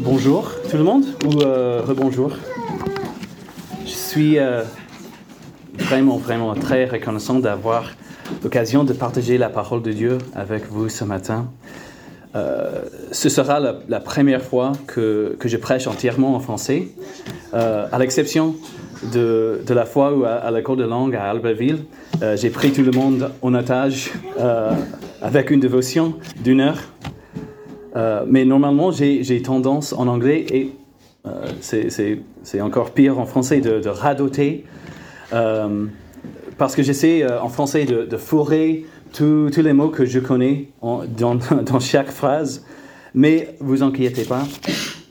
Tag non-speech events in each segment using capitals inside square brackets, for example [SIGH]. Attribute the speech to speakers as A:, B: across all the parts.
A: Bonjour tout le monde, ou euh, rebonjour. Je suis euh, vraiment, vraiment très reconnaissant d'avoir l'occasion de partager la parole de Dieu avec vous ce matin. Euh, ce sera la, première fois que, je prêche entièrement en français, à l'exception de, la fois où à, à l'école de langue à Albertville, j'ai pris tout le monde en otage avec une dévotion d'une heure. Mais normalement, j'ai tendance en anglais, et c'est encore pire en français, de, de radoter, parce que j'essaie en français de, de fourrer tous, les mots que je connais [LAUGHS] dans, chaque phrase. Mais vous inquiétez pas,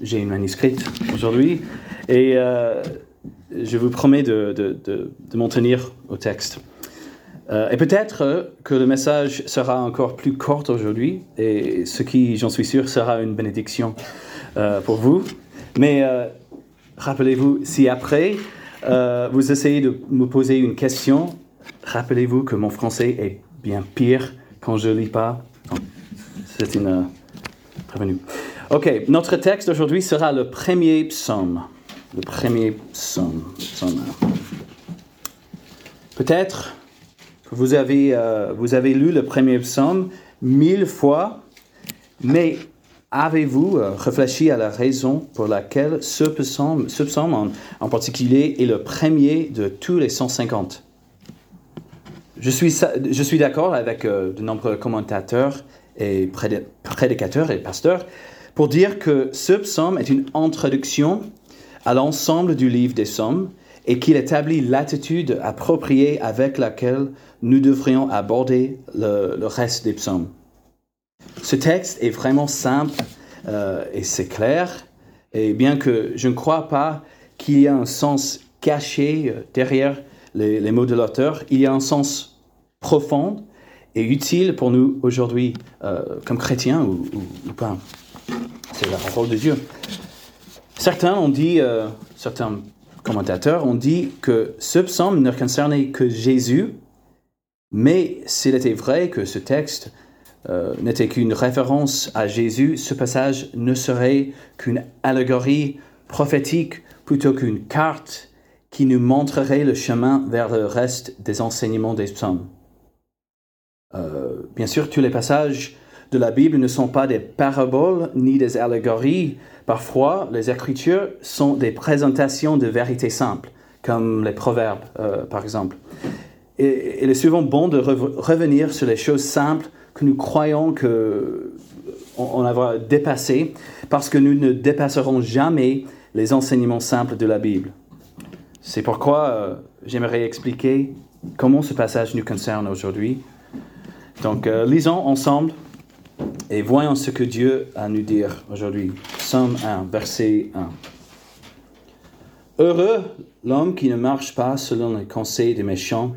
A: j'ai une manuscrite aujourd'hui et euh, je vous promets de, de, de m'en tenir au texte. Euh, et peut-être que le message sera encore plus court aujourd'hui et ce qui, j'en suis sûr, sera une bénédiction euh, pour vous. Mais euh, rappelez-vous, si après euh, vous essayez de me poser une question, rappelez-vous que mon français est bien pire quand je lis pas. C'est une euh, prévenue. Ok, notre texte aujourd'hui sera le premier psaume. Le premier psaume. psaume. Peut-être vous avez, euh, vous avez lu le premier psaume mille fois, mais avez-vous euh, réfléchi à la raison pour laquelle ce psaume, ce psaume en, particulier est le premier de tous les 150 je suis, je suis d'accord avec euh, de nombreux commentateurs et prédicateurs et pasteurs pour dire que ce psaume est une introduction à l'ensemble du livre des psaumes et qu'il établit l'attitude appropriée avec laquelle nous devrions aborder le, reste des psaumes. Ce texte est vraiment simple euh, et c'est clair, et bien que je ne crois pas qu'il y ait un sens caché euh, derrière les, mots de l'auteur, il y a un sens profonde et utile pour nous aujourd'hui euh, comme chrétiens ou, pas. C'est la parole de Dieu. Certains ont dit, certains commentateurs ont dit que ce psaume ne concernait que Jésus, mais s'il était vrai que ce texte euh, n'était qu'une référence à Jésus, ce passage ne serait qu'une allégorie prophétique plutôt qu'une carte qui nous montrerait le chemin vers le reste des enseignements des psaumes. Euh, bien sûr, tous les passages de la Bible ne sont pas des paraboles ni des allégories. Parfois, les Écritures sont des présentations de vérités simples, comme les proverbes, euh, par exemple. Et il est souvent bon de re revenir sur les choses simples que nous croyons que on, avoir dépassé, parce que nous ne dépasserons jamais les enseignements simples de la Bible. C'est pourquoi euh, j'aimerais expliquer comment ce passage nous concerne aujourd'hui donc, euh, lisons ensemble et voyons ce que Dieu a à nous dire aujourd'hui. Psaume 1, verset 1. Heureux l'homme qui ne marche pas selon les conseils des méchants,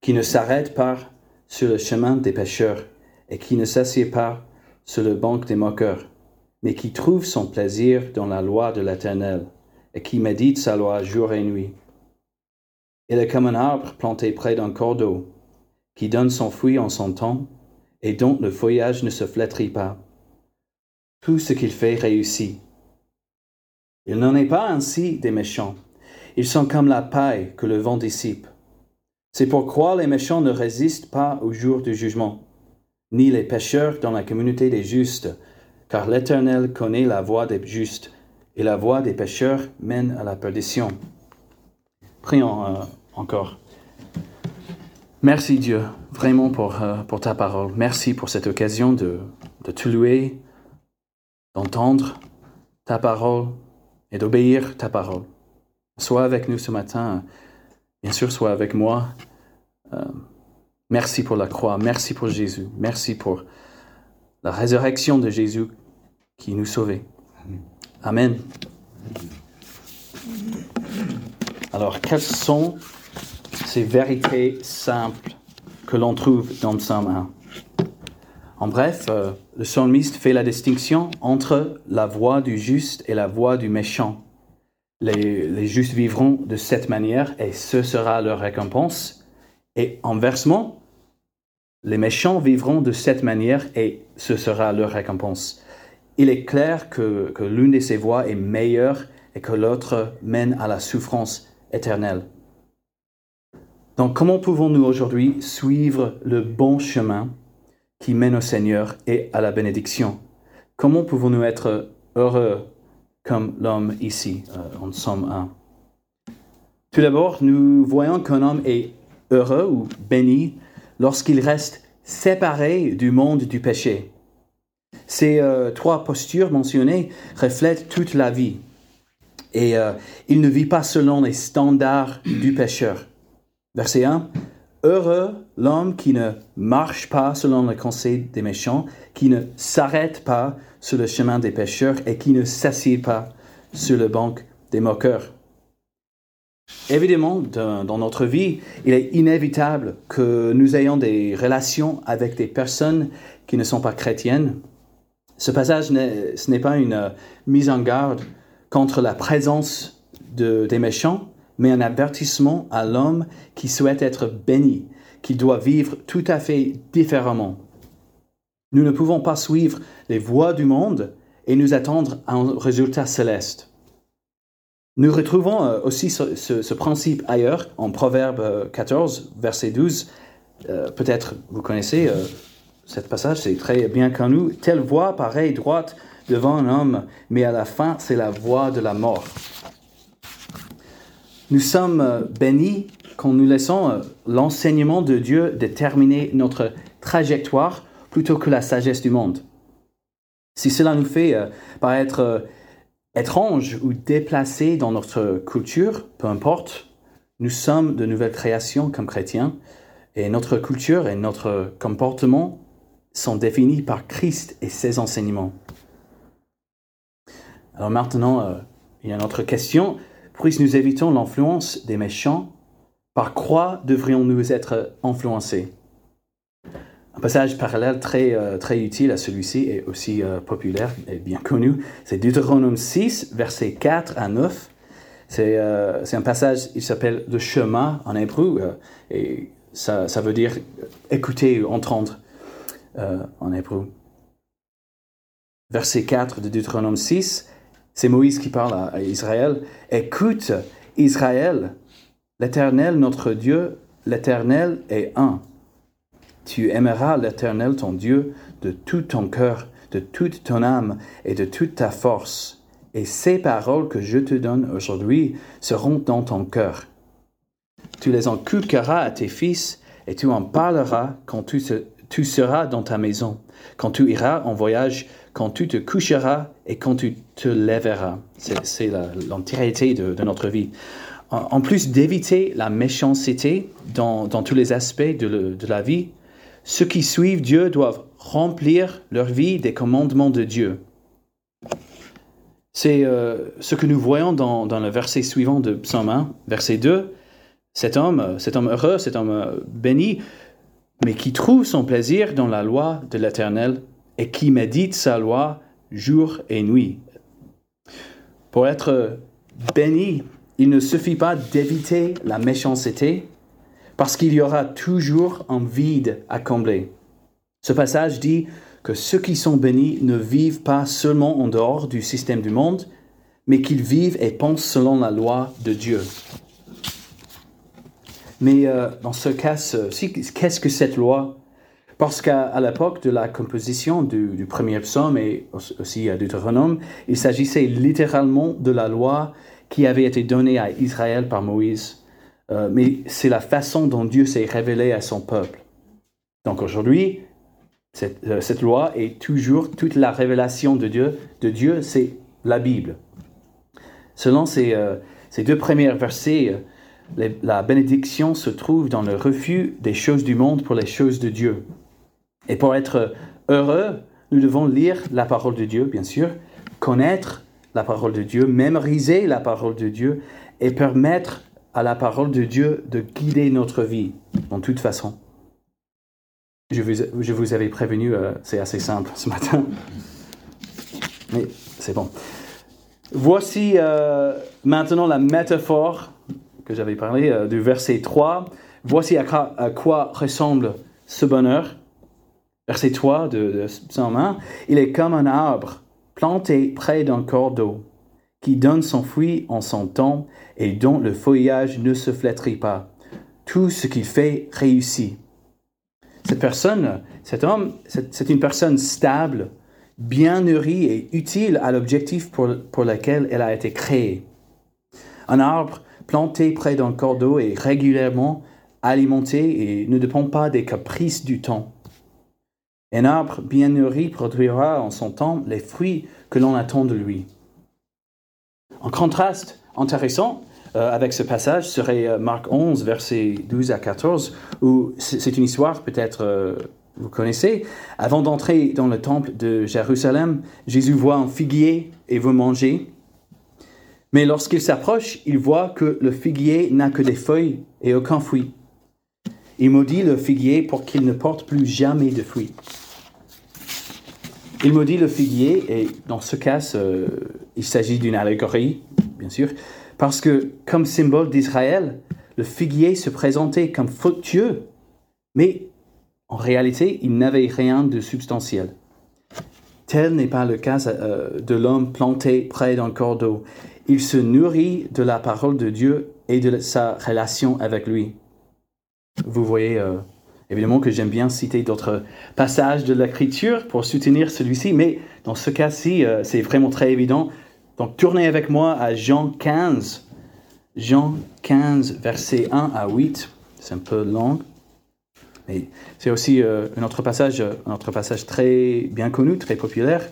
A: qui ne s'arrête pas sur le chemin des pécheurs et qui ne s'assied pas sur le banc des moqueurs, mais qui trouve son plaisir dans la loi de l'Éternel et qui médite sa loi jour et nuit. Il est comme un arbre planté près d'un cours d'eau qui donne son fruit en son temps et dont le feuillage ne se flétrit pas. Tout ce qu'il fait réussit. Il n'en est pas ainsi des méchants. Ils sont comme la paille que le vent dissipe. C'est pourquoi les méchants ne résistent pas au jour du jugement, ni les pécheurs dans la communauté des justes, car l'Éternel connaît la voie des justes, et la voie des pécheurs mène à la perdition. Prions euh, encore. Merci Dieu, vraiment pour, euh, pour ta parole. Merci pour cette occasion de, de te louer, d'entendre ta parole et d'obéir ta parole. Sois avec nous ce matin, bien sûr, sois avec moi. Euh, merci pour la croix, merci pour Jésus, merci pour la résurrection de Jésus qui nous sauvait. Amen. Alors, quels sont ces vérités simples que l'on trouve dans Psaume 1. En bref, euh, le psalmiste fait la distinction entre la voix du juste et la voix du méchant. Les, les justes vivront de cette manière et ce sera leur récompense. Et inversement, les méchants vivront de cette manière et ce sera leur récompense. il est clair que, que l'une de ces voies est meilleure et que l'autre mène à la souffrance éternelle. Donc comment pouvons-nous aujourd'hui suivre le bon chemin qui mène au Seigneur et à la bénédiction? Comment pouvons-nous être heureux comme l'homme ici? Euh, en Somme 1 Tout d'abord, nous voyons qu'un homme est heureux ou béni lorsqu'il reste séparé du monde du péché. Ces euh, trois postures mentionnées reflètent toute la vie. Et euh, il ne vit pas selon les standards du pécheur. Verset 1. Heureux l'homme qui ne marche pas selon le conseil des méchants, qui ne s'arrête pas sur le chemin des pécheurs et qui ne s'assied pas sur le banc des moqueurs. Évidemment, dans notre vie, il est inévitable que nous ayons des relations avec des personnes qui ne sont pas chrétiennes. Ce passage, ce n'est pas une euh, mise en garde contre la présence de, des méchants, mais un avertissement à l'homme qui souhaite être béni, qui doit vivre tout à fait différemment. Nous ne pouvons pas suivre les voies du monde et nous attendre à un résultat céleste. Nous retrouvons euh, aussi ce, principe ailleurs en Proverbe 14, euh, verset 12. Euh, peut-être vous connaissez ce passage, c'est très bien connu. Telle voie pareille droite devant un homme, mais à la fin, c'est la voie de la mort. Nous sommes euh, bénis quand nous laissons euh, l'enseignement de Dieu déterminer notre trajectoire plutôt que la sagesse du monde. Si cela nous fait euh, paraître étrange ou déplacé dans notre culture, peu importe, nous sommes de nouvelles créations comme chrétiens et notre culture et notre comportement sont définis par Christ et ses enseignements. Alors maintenant, il y a une autre question puisque nous évitons l'influence des méchants, par quoi devrions-nous être influencés? Un passage parallèle très, euh, très utile à celui-ci et aussi euh, populaire et bien connu, c'est Deutéronome 6, versets 4 à 9. Euh, c'est un passage, il s'appelle le chemin en hébreu, et ça, ça, veut dire écouter ou entendre en hébreu. Verset 4 de Deutéronome 6, c'est Moïse qui parle à, Israël. Écoute, Israël, l'Éternel, notre Dieu, l'Éternel est un. Tu aimeras l'Éternel, ton Dieu, de tout ton cœur, de toute ton âme et de toute ta force. Et ces paroles que je te donne aujourd'hui seront dans ton cœur. Tu les inculqueras à tes fils et tu en parleras quand tu, tu seras dans ta maison, quand tu iras en voyage quand tu te coucheras et quand tu te lèveras. C'est l'entièreté de, notre vie. En, plus d'éviter la méchanceté dans, tous les aspects de, la vie, ceux qui suivent Dieu doivent remplir leur vie des commandements de Dieu. C'est euh, ce que nous voyons dans, le verset suivant de Psaume 1, verset 2. Cet homme, cet homme heureux, cet homme béni, mais qui trouve son plaisir dans la loi de l'Éternel et qui médite sa loi jour et nuit. Pour être béni, il ne suffit pas d'éviter la méchanceté, parce qu'il y aura toujours un vide à combler. Ce passage dit que ceux qui sont bénis ne vivent pas seulement en dehors du système du monde, mais qu'ils vivent et pensent selon la loi de Dieu. Mais euh, dans ce cas, qu'est-ce que cette loi parce qu'à l'époque de la composition du, premier psaume et aussi à Deutéronome, il s'agissait littéralement de la loi qui avait été donnée à Israël par Moïse. Euh, mais c'est la façon dont Dieu s'est révélé à son peuple. Donc aujourd'hui, cette, euh, loi est toujours toute la révélation de Dieu. De Dieu, c'est la Bible. Selon ces, euh, ces deux premiers versets, la bénédiction se trouve dans le refus des choses du monde pour les choses de Dieu. Et pour être heureux, nous devons lire la parole de Dieu, bien sûr, connaître la parole de Dieu, mémoriser la parole de Dieu et permettre à la parole de Dieu de guider notre vie en toute façon. Je vous, avais prévenu, euh, c'est assez simple ce matin. Mais c'est bon. Voici euh, maintenant la métaphore que j'avais parlé euh, du verset 3. Voici à quoi ressemble ce bonheur verset 3 de, de Psaume 1, il est comme un arbre planté près d'un corps d'eau, qui donne son fruit en son temps et dont le feuillage ne se flétrit pas. Tout ce qu'il fait réussit. Cette personne, cet homme, c'est une personne stable, bien nourrie et utile à l'objectif pour, pour lequel elle a été créée. Un arbre planté près d'un corps d'eau est régulièrement alimenté et ne dépend pas des caprices du temps. Un arbre bien nourri produira en son temps les fruits que l'on attend de lui. En contraste intéressant euh, avec ce passage serait euh, Marc 11, versets 12 à 14, où c'est une histoire peut-être euh, vous connaissez. Avant d'entrer dans le temple de Jérusalem, Jésus voit un figuier et veut manger. Mais lorsqu'il s'approche, il voit que le figuier n'a que des feuilles et aucun fruit. Il maudit le figuier pour qu'il ne porte plus jamais de fruits. Il maudit le figuier, et dans ce cas, il s'agit d'une allégorie, bien sûr, parce que comme symbole d'Israël, le figuier se présentait comme fructueux, mais en réalité, il n'avait rien de substantiel. Tel n'est pas le cas euh, de l'homme planté près d'un corps d'eau. Il se nourrit de la parole de Dieu et de sa relation avec lui. Vous voyez euh, évidemment que j'aime bien citer d'autres passages de l'Écriture pour soutenir celui-ci, mais dans ce cas-ci, euh, c'est vraiment très évident. Donc tournez avec moi à Jean 15. Jean 15, versets 1 à 8. C'est un peu long. Mais c'est aussi euh, un, autre passage, un autre passage très bien connu, très populaire.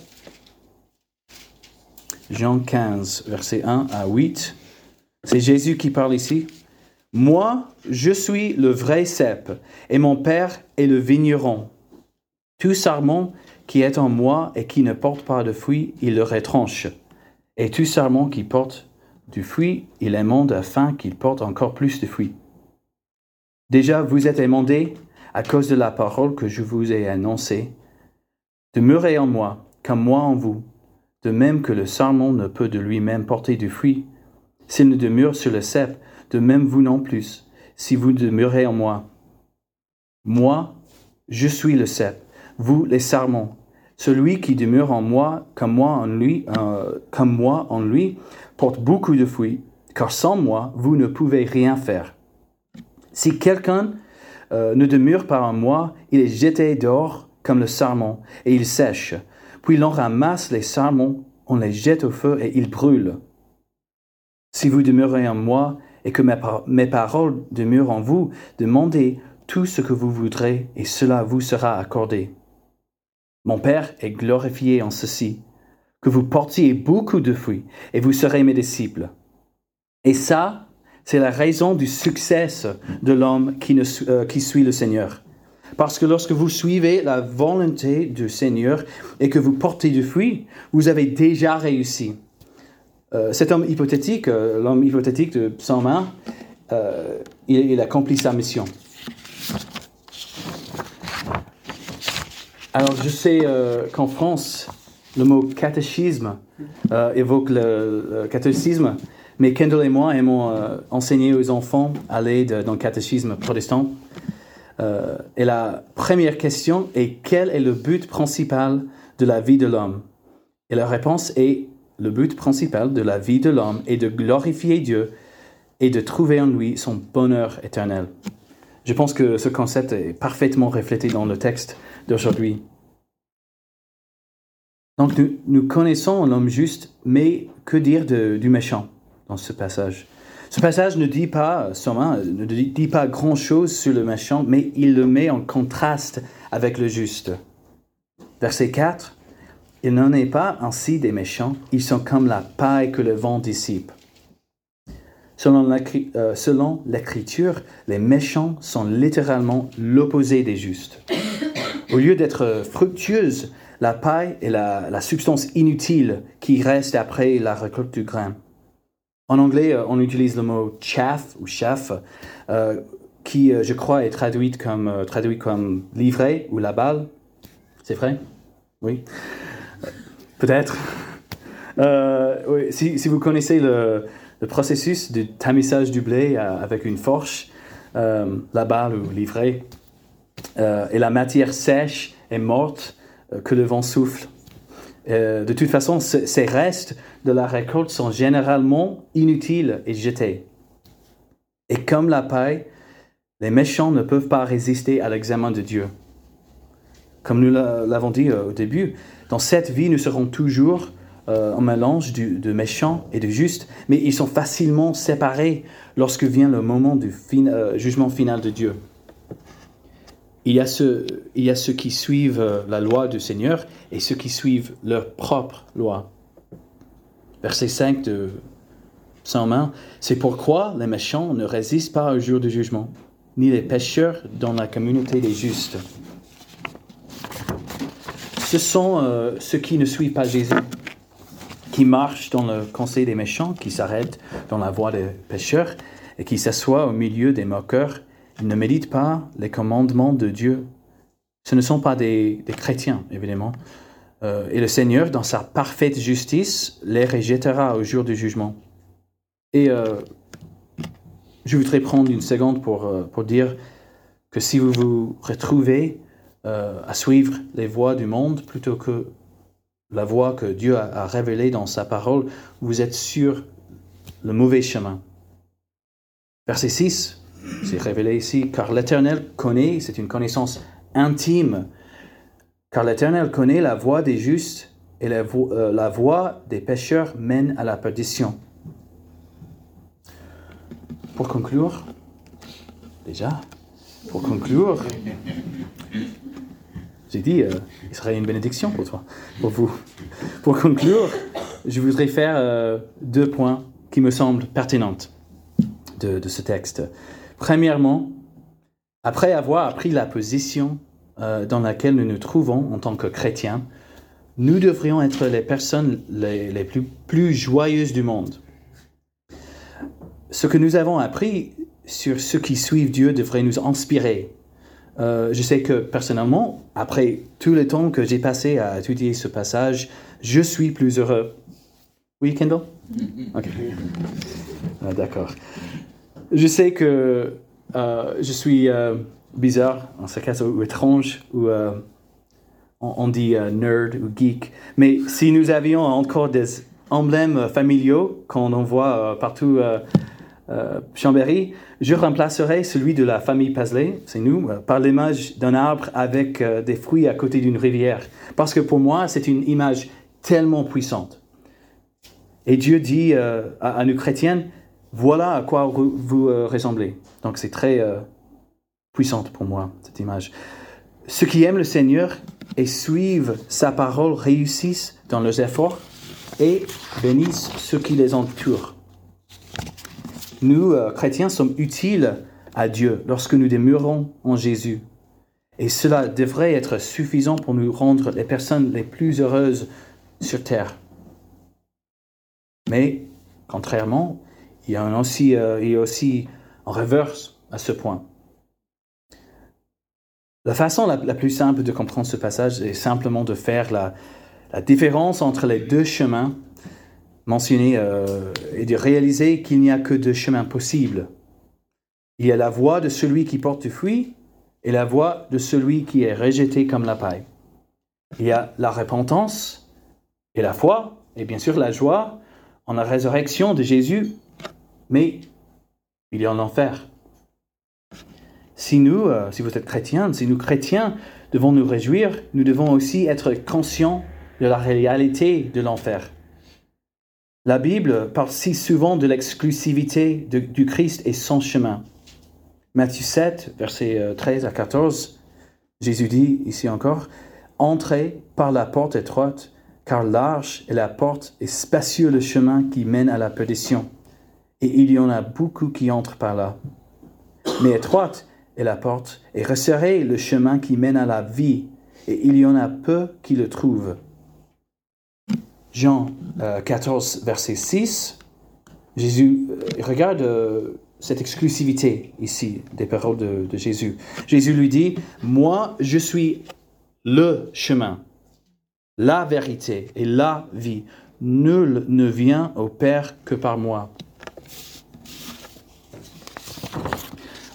A: Jean 15, versets 1 à 8. C'est Jésus qui parle ici. Moi, je suis le vrai cep, et mon Père est le vigneron. Tout sarment qui est en moi et qui ne porte pas de fruit, il le retranche. Et tout sarment qui porte du fruit, il émonde afin qu'il porte encore plus de fruits. Déjà, vous êtes émondés à cause de la parole que je vous ai annoncée. Demeurez en moi, comme moi en vous, de même que le sarment ne peut de lui-même porter du fruit, s'il ne demeure sur le cep, de même vous non plus, si vous demeurez en moi. Moi, je suis le cep, vous les sarments. Celui qui demeure en moi, comme moi en lui, euh, comme moi en lui, porte beaucoup de fruits, car sans moi, vous ne pouvez rien faire. Si quelqu'un euh, ne demeure pas en moi, il est jeté dehors comme le sarment, et il sèche. Puis l'on ramasse les sarments, on les jette au feu et ils brûlent. Si vous demeurez en moi et que mes, paroles demeurent en vous, demandez tout ce que vous voudrez et cela vous sera accordé. Mon Père est glorifié en ceci, que vous portiez beaucoup de fruits et vous serez mes disciples. Et ça, c'est la raison du succès de l'homme qui, euh, qui suit le Seigneur. Parce que lorsque vous suivez la volonté du Seigneur et que vous portez du fruit, vous avez déjà réussi. Euh, cet homme hypothétique, euh, l'homme hypothétique de Psaume 1, euh, il, accomplit sa mission. Alors, je sais qu'en France, le mot catéchisme évoque le, catéchisme, mais Kendall et moi aimons enseigner aux enfants à l'aide d'un catéchisme protestant. et la première question est quel est le but principal de la vie de l'homme? Et la réponse est le but principal de la vie de l'homme est de glorifier Dieu et de trouver en lui son bonheur éternel. Je pense que ce concept est parfaitement reflété dans le texte d'aujourd'hui. Donc nous, connaissons l'homme juste, mais que dire du méchant dans ce passage? Ce passage ne dit pas, ne dit pas grand-chose sur le méchant, mais il le met en contraste avec le juste. Verset 4, il n'en est pas ainsi des méchants, ils sont comme la paille que le vent dissipe. Euh, selon l'Écriture, les méchants sont littéralement l'opposé des justes. Au lieu d'être fructueuse, la paille est la, substance inutile qui reste après la récolte du grain. En anglais, euh, on utilise le mot chaff ou chaff, euh, qui, je crois, est traduit comme, traduit comme livret ou la balle. C'est vrai? Oui. Peut-être. Euh, si, vous connaissez le, processus de tamissage du blé euh, avec une fourche, euh, la balle ou l'ivraie, et la matière sèche et morte que le vent souffle. Euh, de toute façon, ces restes de la récolte sont généralement inutiles et jetés. Et comme la paille, les méchants ne peuvent pas résister à l'examen de Dieu. Comme nous l'avons dit euh, au début, dans cette vie, nous serons toujours euh, un mélange de méchants et de justes, mais ils sont facilement séparés lorsque vient le moment du jugement final de Dieu. Il y, a ceux, il y a ceux qui suivent la loi du Seigneur et ceux qui suivent leur propre loi. Verset 5 de Psaume 1, c'est pourquoi les méchants ne résistent pas au jour du jugement, ni les pécheurs dans la communauté des justes. Ce sont euh, ceux qui ne suivent pas Jésus, qui marchent dans le conseil des méchants, qui s'arrêtent dans la voie des pécheurs et qui s'assoient au milieu des moqueurs ils ne méditent pas les commandements de Dieu. Ce ne sont pas des, chrétiens, évidemment. Euh, et le Seigneur, dans sa parfaite justice, les rejettera au jour du jugement. Et euh, je voudrais prendre une seconde pour, pour dire que si vous vous retrouvez à suivre les voies du monde plutôt que la voie que Dieu a, révélée dans sa parole, vous êtes sur le mauvais chemin. Verset 6, c'est révélé ici, car l'Éternel connaît, c'est une connaissance intime, car l'Éternel connaît la voie des justes et la, euh, la voie des pécheurs mène à la perdition. Pour conclure, déjà, pour conclure, j'ai dit, euh, il serait une bénédiction pour toi, pour vous. Pour conclure, je voudrais faire euh, deux points qui me semblent pertinents de, ce texte. Premièrement, après avoir appris la position euh, dans laquelle nous nous trouvons en tant que chrétiens, nous devrions être les personnes les, plus, plus joyeuses du monde. Ce que nous avons appris sur ceux qui suivent Dieu devrait nous inspirer. Euh, je sais que personnellement, après tout le temps que j'ai passé à étudier ce passage, je suis plus heureux. Oui, Kendall? Mm-hmm. Ok. Ah, d'accord. Je sais que euh, je suis euh, bizarre, en ce cas, ou étrange, ou euh, on, dit nerd ou geek. Mais si nous avions encore des emblèmes familiaux qu'on en voit partout à Chambéry, je remplacerais celui de la famille Paisley, c'est nous, par l'image d'un arbre avec des fruits à côté d'une rivière. Parce que pour moi, c'est une image tellement puissante. Et Dieu dit à, à nous chrétiens, voilà à quoi vous, euh, ressemblez. Donc c'est très euh, puissante pour moi, cette image. Ceux qui aiment le Seigneur et suivent sa parole réussissent dans leurs efforts et bénissent ceux qui les entourent. Nous, euh, chrétiens, sommes utiles à Dieu lorsque nous demeurons en Jésus. Et cela devrait être suffisant pour nous rendre les personnes les plus heureuses sur terre. Mais, contrairement, il y a aussi, euh, il y a aussi en reverse à ce point. La façon la, plus simple de comprendre ce passage est simplement de faire la, différence entre les deux chemins mentionnés euh, et de réaliser qu'il n'y a que deux chemins possibles. Il y a la voie de celui qui porte du fruit et la voie de celui qui est rejeté comme la paille. Il y a la repentance et la foi, et bien sûr la joie en la résurrection de Jésus mais il y a un enfer. Si nous, euh, si vous êtes chrétiens, si nous chrétiens devons nous réjouir, nous devons aussi être conscients de la réalité de l'enfer. La Bible parle si souvent de l'exclusivité du Christ et son chemin. Matthieu 7, versets 13 euh, à 14, Jésus dit ici encore, Entrez par la porte étroite, car large est la porte et spacieux le chemin qui mène à la perdition et il y en a beaucoup qui entrent par là. Mais étroite est la porte, et resserré le chemin qui mène à la vie, et il y en a peu qui le trouvent. Jean 14, euh, verset 6, Jésus euh, regarde euh, cette exclusivité ici des paroles de, Jésus. Jésus lui dit, moi je suis le chemin, la vérité et la vie. Nul ne vient au Père que par moi.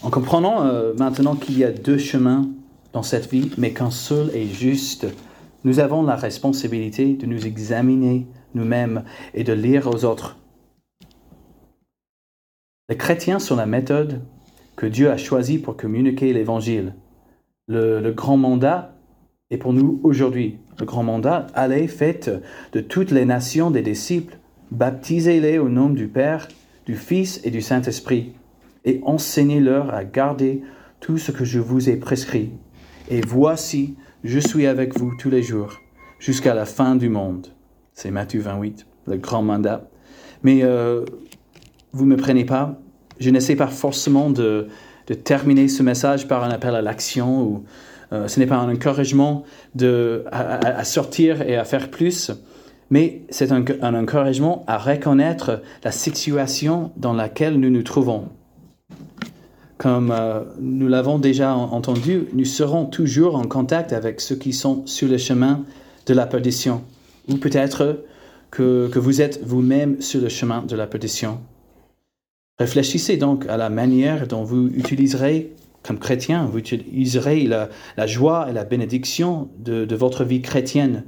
A: En comprenant maintenant qu'il y a deux chemins dans cette vie, mais qu'un seul est juste, nous avons la responsabilité de nous examiner nous-mêmes et de lire aux autres. Les chrétiens sont la méthode que Dieu a choisie pour communiquer l'Évangile. Le, le, grand mandat est pour nous aujourd'hui. Le grand mandat, allez, faites de toutes les nations des disciples, baptisez-les au nom du Père, du Fils et du Saint-Esprit, et enseignez-leur à garder tout ce que je vous ai prescrit. Et voici, je suis avec vous tous les jours, jusqu'à la fin du monde. C'est Matthieu 28, le grand mandat. Mais euh, vous ne me prenez pas, je n'essaie pas forcément de, terminer ce message par un appel à l'action ou euh, ce n'est pas un encouragement à, sortir et à faire plus, mais c'est un encouragement à reconnaître la situation dans laquelle nous nous trouvons. Comme euh, nous l'avons déjà entendu, nous serons toujours en contact avec ceux qui sont sur le chemin de la perdition. Ou peut-être que, que vous êtes vous-même sur le chemin de la perdition. Réfléchissez donc à la manière dont vous utiliserez, comme chrétien, vous utiliserez la, la joie et la bénédiction de, de votre vie chrétienne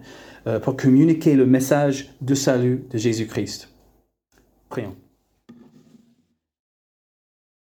A: euh, pour communiquer le message de salut de Jésus-Christ. Prions.